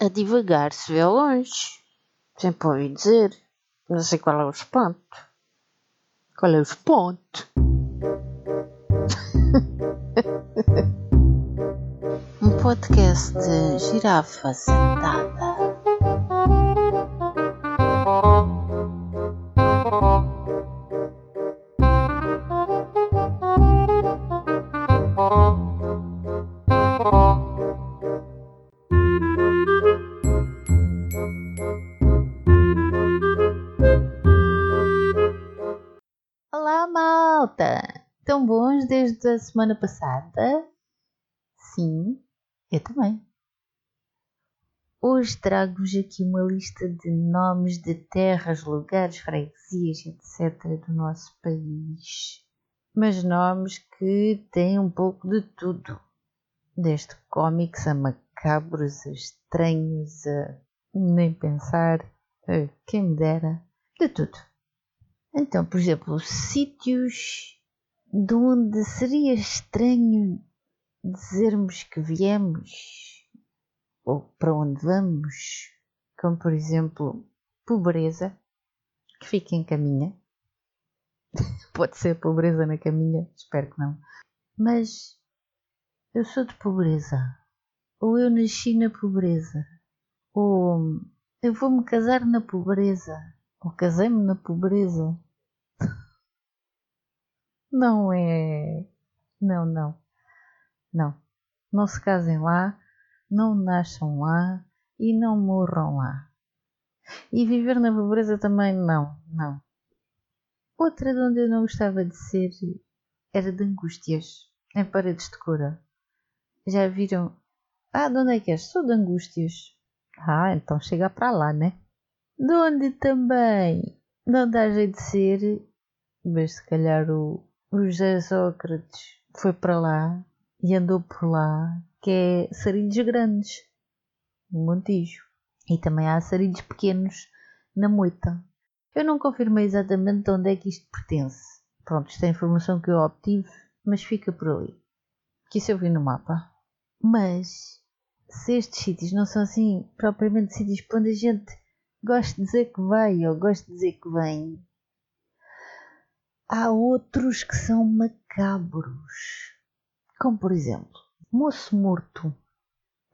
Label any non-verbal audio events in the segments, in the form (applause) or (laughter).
A divagar se vê longe. Sempre ouvi dizer. Não sei qual é o espanto. Qual é o espanto? (laughs) um podcast de girafa sentada. Bons desde a semana passada? Sim, eu também. Hoje trago-vos aqui uma lista de nomes de terras, lugares, freguesias, etc. do nosso país. Mas nomes que têm um pouco de tudo. Desde cómics a macabros, a estranhos, a nem pensar, a quem me dera, de tudo. Então, por exemplo, sítios de onde seria estranho dizermos que viemos ou para onde vamos, como por exemplo, pobreza, que fica em caminha. (laughs) Pode ser pobreza na caminha, espero que não. Mas eu sou de pobreza, ou eu nasci na pobreza, ou eu vou-me casar na pobreza, ou casei-me na pobreza. Não é. Não, não. Não. Não se casem lá, não nasçam lá e não morram lá. E viver na pobreza também não, não. Outra de onde eu não gostava de ser era de Angústias, em Paredes de Cora. Já viram? Ah, de onde é que és? Sou de Angústias. Ah, então chega para lá, né? De onde também não dá jeito de ser, mas se calhar o, o José Sócrates foi para lá e andou por lá, que é Sarilhos Grandes, no Montijo. E também há Sarilhos Pequenos, na Moita. Eu não confirmei exatamente de onde é que isto pertence. Pronto, isto é a informação que eu obtive, mas fica por ali. Que isso eu vi no mapa. Mas, se estes sítios não são assim propriamente sítios para onde a gente gosta de dizer que vai ou gosta de dizer que vem, há outros que são macabros. Como por exemplo, Moço Morto,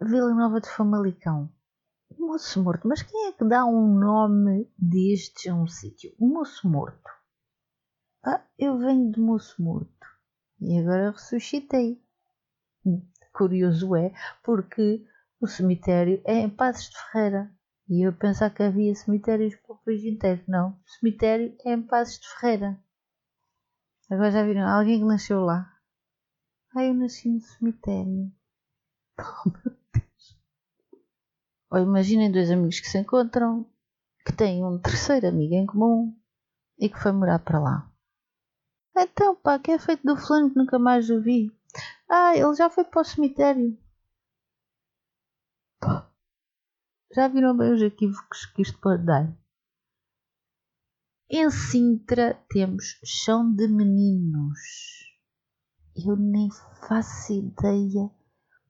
Vila Nova de Famalicão. Moço Morto, mas quem é que dá um nome destes a um sítio? Moço Morto. Ah, eu venho de Moço Morto e agora ressuscitei. Curioso é, porque o cemitério é em Passos de Ferreira. E eu pensar que havia cemitérios para o país inteiro. Não, o cemitério é em Passos de Ferreira. Agora já viram? Alguém que nasceu lá. Ah, eu nasci no cemitério. (laughs) Oh, meu Deus. Ou imaginem dois amigos que se encontram, que têm um terceiro amigo em comum e que foi morar para lá. Então, pá, que é feito do fulano que nunca mais o vi? Ah, ele já foi para o cemitério. Já viram bem os equívocos que isto pode dar? Em Sintra temos chão de meninos. Eu nem faço ideia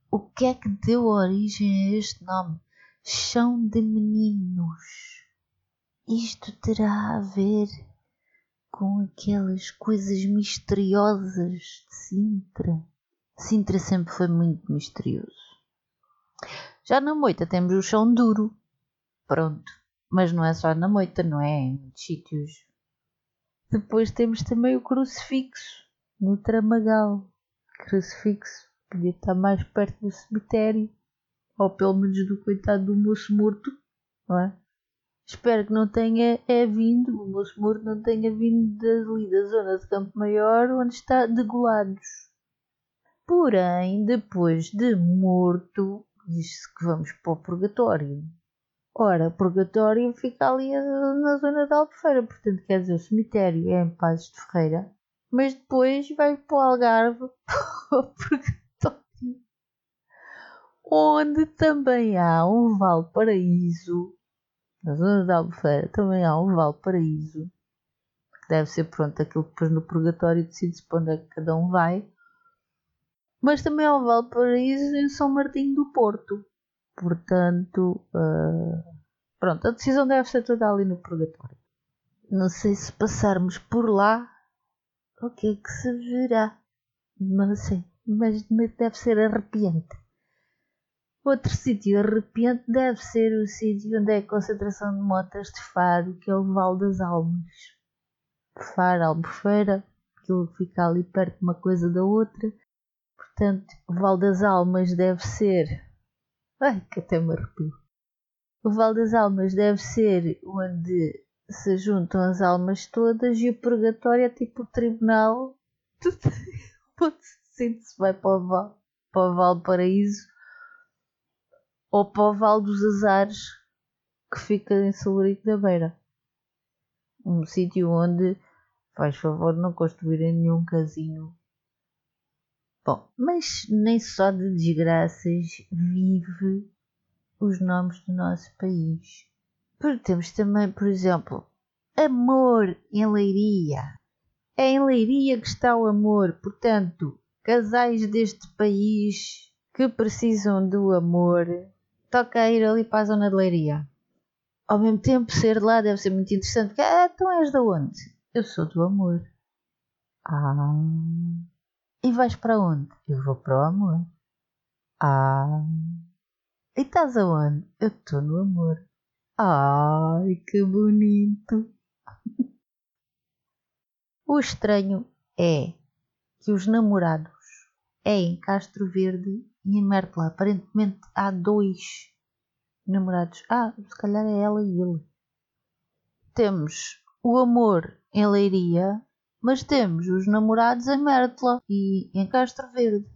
o que é que deu origem a este nome. Chão de meninos. Isto terá a ver com aquelas coisas misteriosas de Sintra. Sintra sempre foi muito misterioso. Já na moita temos o chão duro. Pronto. Mas não é só na moita, não é? Em muitos sítios. Depois temos também o crucifixo, no Tramagal. Crucifixo podia estar mais perto do cemitério. Ou pelo menos do coitado do moço morto, não é? Espero que não tenha é vindo, o moço morto não tenha vindo dali da zona de Campo Maior, onde está degolados. Porém, depois de morto, diz-se que vamos para o purgatório. Ora, purgatório fica ali na zona da Albufeira, portanto, quer dizer, o cemitério é em Pazes de Ferreira, mas depois vai para o Algarve, (laughs) para o purgatório, onde também há um Valparaíso, na zona da Albufeira também há um Valparaíso, que deve ser, pronto, aquilo que depois no purgatório decide-se para onde é que cada um vai, mas também há o Valparaíso em São Martinho do Porto. Portanto, uh, pronto, a decisão deve ser toda ali no purgatório. Não sei se passarmos por lá, o que é que se verá. Não sei, mas deve ser arrepiante. Outro sítio arrepiante deve ser o sítio onde é a concentração de motas de Faro, que é o Val das Almas. Faro, Albufeira, aquilo fica ali perto de uma coisa da outra. Portanto, o Val das Almas deve ser. Ai, que até me arrepio. O Val das Almas deve ser onde se juntam as almas todas e o purgatório é tipo o tribunal (laughs) onde se vai para o Val, para o Val Paraíso ou para o Vale dos Azares, que fica em Salurico da Beira. Um sítio onde, faz favor, não construírem nenhum casino. Bom, mas nem só de desgraças vive os nomes do nosso país. Porque temos também, por exemplo, amor em Leiria. É em Leiria que está o amor, portanto, casais deste país que precisam do amor toca ir ali para a zona de Leiria. Ao mesmo tempo, ser lá deve ser muito interessante. Porque, ah, então és de onde? Eu sou do amor. Ah. E vais para onde? Eu vou para o amor. Ah. E estás aonde? Eu estou no amor. Ai, que bonito. (laughs) o estranho é que os namorados é em Castro Verde e em Mértola. Aparentemente há dois namorados. Ah, se calhar é ela e ele. Temos o amor em Leiria, mas temos os namorados em Mértola e em Castro Verde.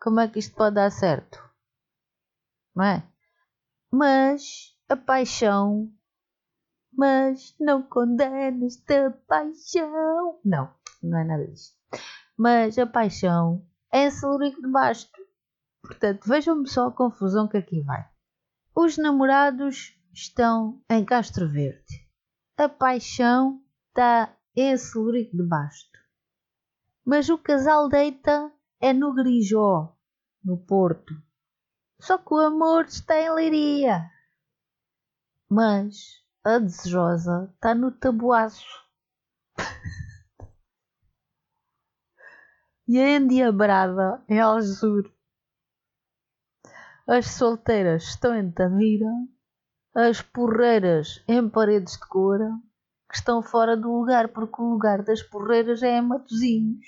Como é que isto pode dar certo? Não é? Mas a paixão. Mas não condenas a paixão. Não, não é nada disso. Mas a paixão é Celurico de Basto. Portanto, vejam-me só a confusão que aqui vai. Os namorados estão em Castro Verde. A paixão está em Celurico de Basto. Mas o casal deita é no Grijó, no Porto. Só que o amor está em Leiria. Mas a desejosa está no Tabuaço. (laughs) e a endiabrada em Algesur. As solteiras estão em Tavira, as porreiras em Paredes de Cora, que estão fora do lugar porque o lugar das porreiras é em Matozinhos.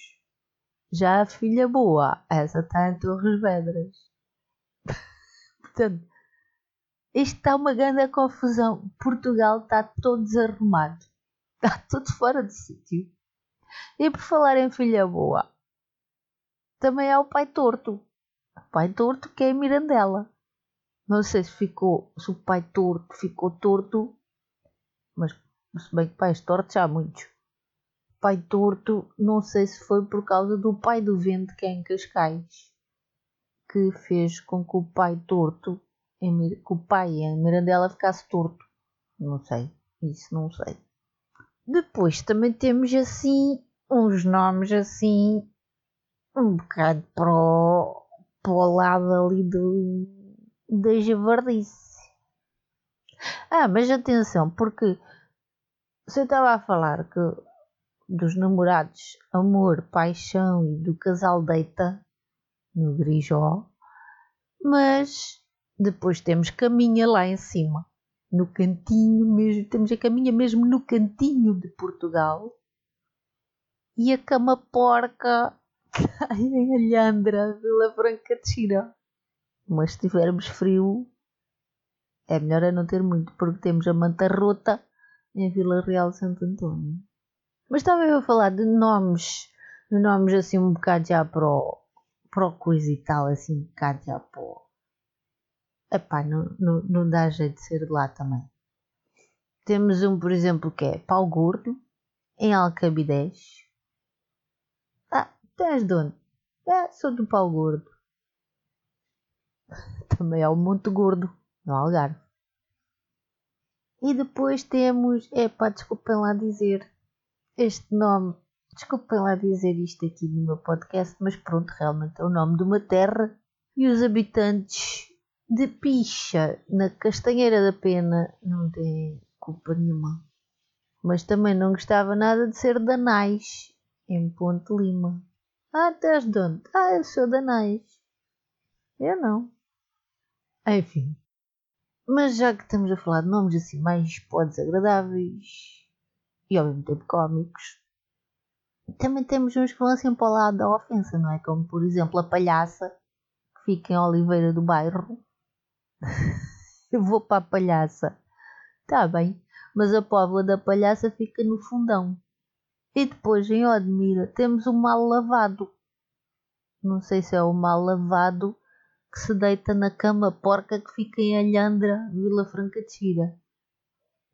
Já a filha boa, essa está em Torres Vedras. (laughs) Portanto, isto está uma grande confusão. Portugal está todo desarrumado. Está tudo fora de sítio. E por falar em filha boa, também há o pai torto. O pai torto que é a Mirandela. Não sei se ficou, se o pai torto ficou torto, mas se bem que pais tortos há muitos. Pai torto, não sei se foi por causa do pai do vento que é em Cascais, que fez com que o pai torto, que o pai em Mirandela ficasse torto. Não sei, isso não sei. Depois também temos assim uns nomes assim um bocado para o, para o lado ali do, da javardice. Ah, mas atenção, porque eu estava a falar que dos namorados amor, paixão e do casal deita no Grijó, mas depois temos caminha lá em cima, no cantinho mesmo, temos a caminha mesmo no cantinho de Portugal e a cama porca (laughs) em Alhandra, Vila Franca de Xira. Mas se tivermos frio, é melhor é não ter muito, porque temos a manta rota em Vila Real de Santo António. Mas eu a falar de nomes, de nomes assim um bocado já para o, para o coisa e tal, assim um bocado já para o... Epá, não, não, não dá jeito de ser de lá também. Temos um, por exemplo, que é Pau Gordo, em Alcabidez, Tu és de onde? É, sou do pau gordo. (laughs) Também há o Monte Gordo, no Algarve. E depois temos, epá, desculpem lá dizer este nome, desculpem lá dizer isto aqui no meu podcast, mas pronto, realmente é o nome de uma terra e os habitantes de picha na Castanheira da Pena não tem culpa nenhuma. Mas também não gostava nada de ser danais em Ponte Lima. Ah, estás de onde? Ah, eu sou danais. Eu não. Enfim. Mas já que estamos a falar de nomes assim mais pó desagradáveis e ao mesmo tempo cómicos, também temos uns que vão assim para o lado da ofensa, não é? Como por exemplo a palhaça que fica em Oliveira do Bairro. (laughs) Eu vou para a palhaça. Está bem, mas a póvoa da palhaça fica no fundão. E depois em Odmira temos o mal lavado. Não sei se é o mal lavado que se deita na cama porca que fica em Alhandra, Vila Franca de Xira.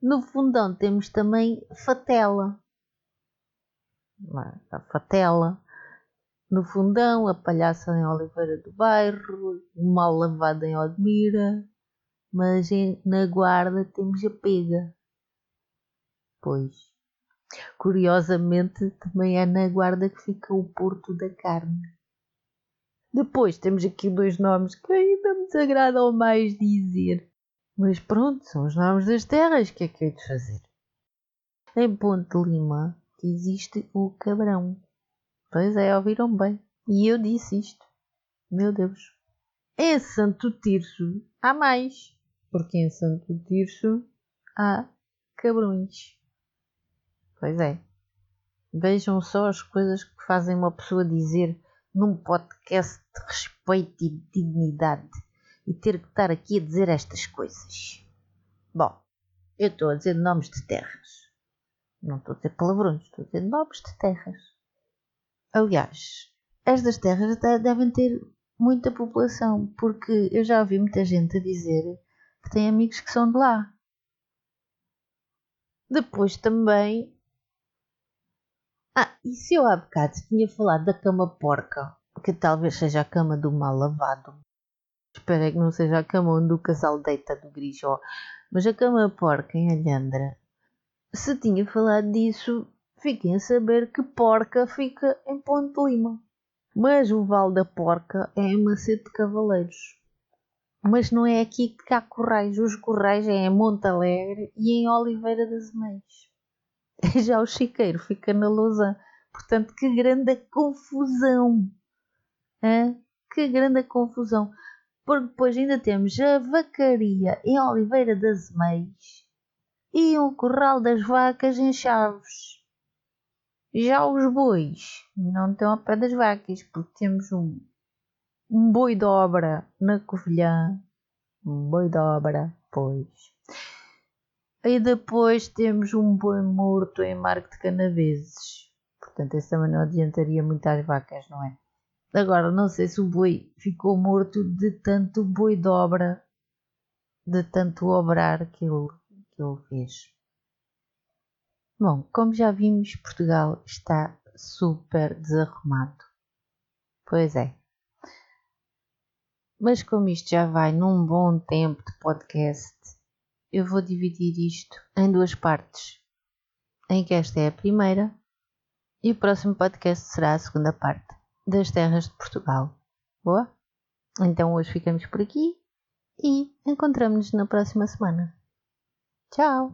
No fundão temos também Fatela. A Fatela. No fundão, a palhaça em Oliveira do Bairro, mal lavado em Odmira, mas na guarda temos a pega. Pois, curiosamente, também é na guarda que fica o Porto da Carne. Depois temos aqui dois nomes que ainda me desagradam mais dizer. Mas pronto, são os nomes das terras, que é que é de fazer? Em Ponte Lima existe o Cabrão. Pois é, ouviram bem. E eu disse isto. Meu Deus. Em Santo Tirso há mais. Porque em Santo Tirso há cabrões. Pois é. Vejam só as coisas que fazem uma pessoa dizer num podcast de respeito e dignidade e ter que estar aqui a dizer estas coisas. Bom, eu estou a dizer nomes de terras. Não estou a dizer palavrões, estou a dizer nomes de terras. Aliás, estas terras até devem ter muita população, porque eu já ouvi muita gente a dizer que tem amigos que são de lá. Depois também ah, e se eu há bocado tinha falado da cama porca, que talvez seja a cama do mal lavado. Espero que não seja a cama onde o casal deita do grijó, mas a cama porca em Alhandra. Se tinha falado disso, fiquem a saber que porca fica em Ponte Lima. Mas o Val da Porca é em Macedo de Cavaleiros. Mas não é aqui que há corrais. Os corrais é em Monte Alegre e em Oliveira das Meias. (laughs) Já o chiqueiro fica na lousa. Portanto, que grande confusão! Hã? Que grande confusão! Porque depois ainda temos a vacaria em Oliveira das Meias e o curral das vacas em Chaves. Já os bois não estão ao pé das vacas, porque temos um, um boi de obra na Covilhã. Um boi de obra, pois. E depois temos um boi morto em Marco de Canaveses. Portanto, esse também não adiantaria muito às vacas, não é? Agora, não sei se o boi ficou morto de tanto boi obra, de tanto obrar que ele, que ele fez. Bom, como já vimos, Portugal está super desarrumado. Pois é. Mas como isto já vai num bom tempo de podcast, eu vou dividir isto em duas partes, em que esta é a primeira e o próximo podcast será a segunda parte das terras de Portugal. Boa? Então hoje ficamos por aqui e encontramos-nos na próxima semana. Tchau!